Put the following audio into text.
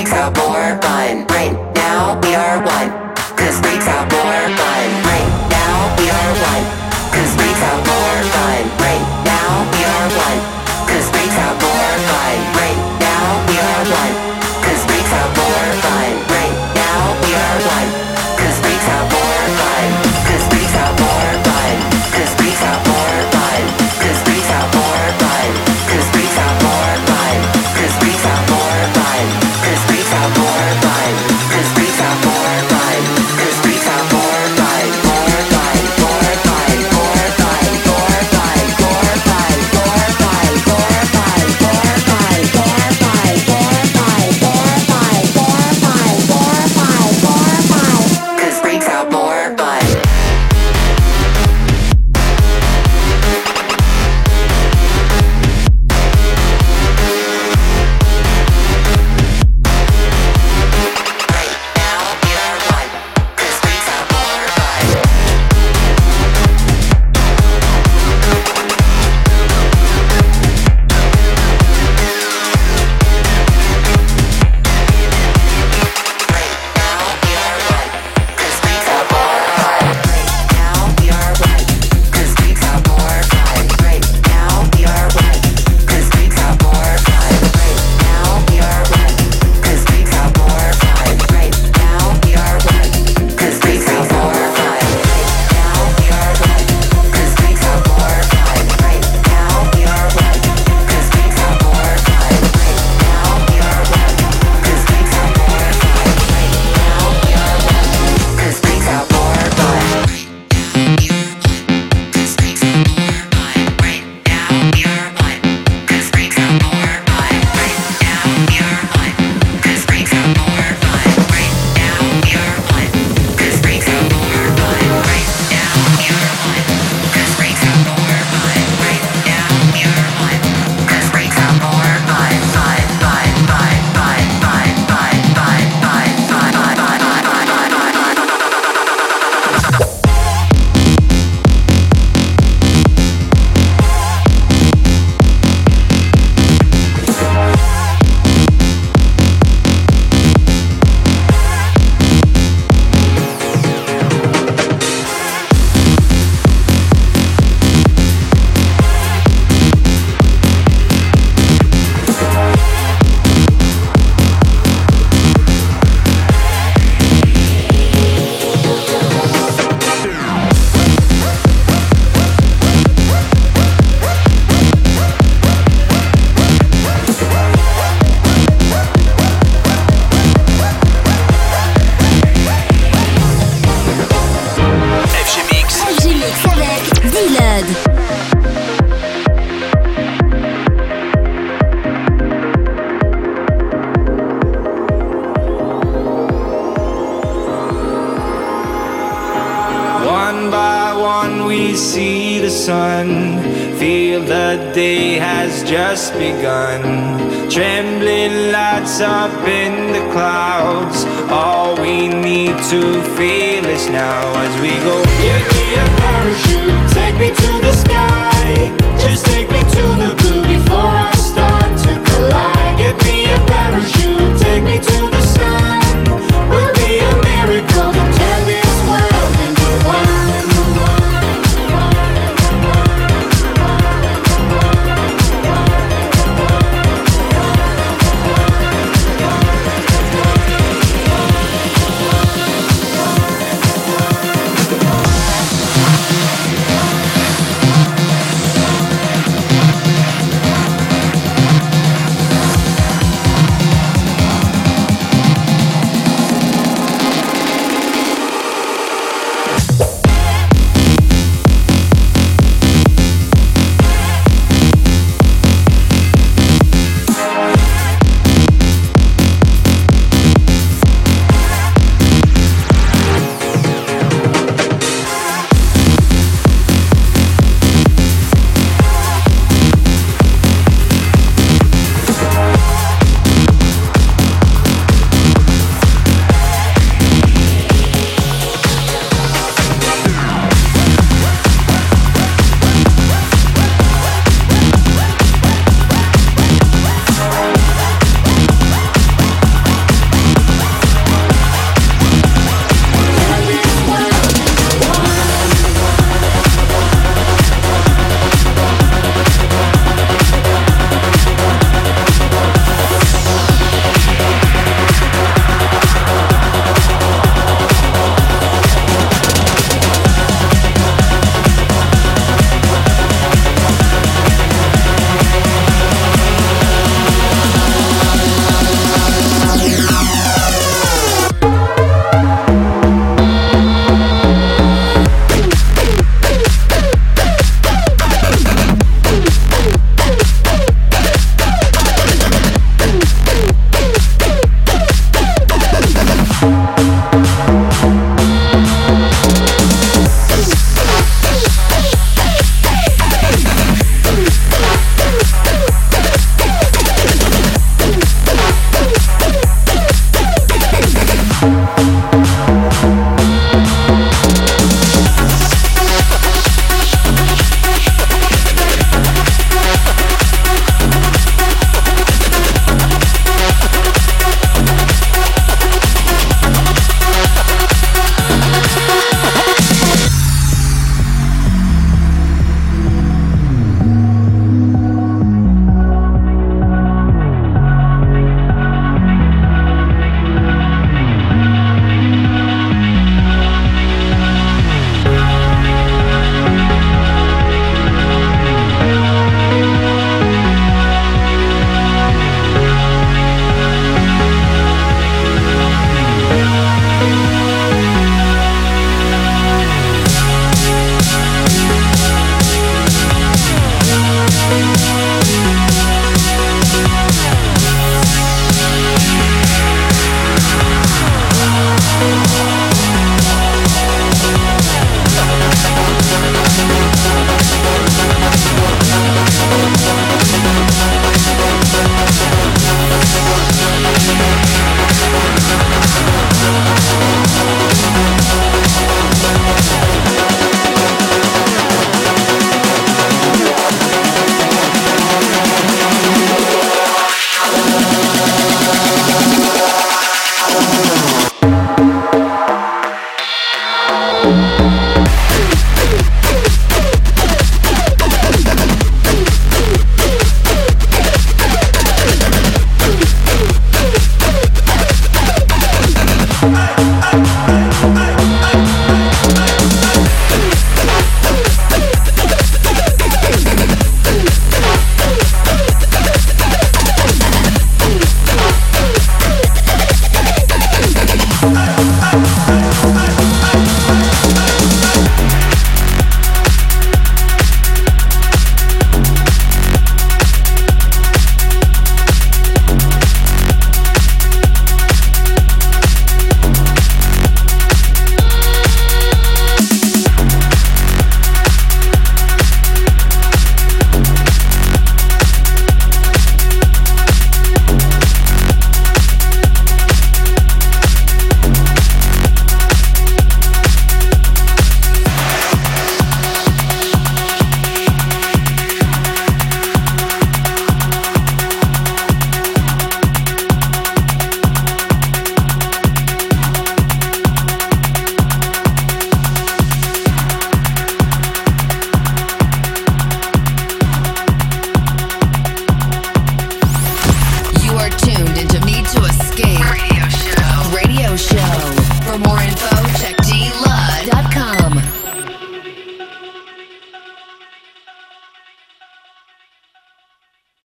freaks out more fun. Right now we are one. Cause freaks out more fun. Right now we are one. Cause freaks out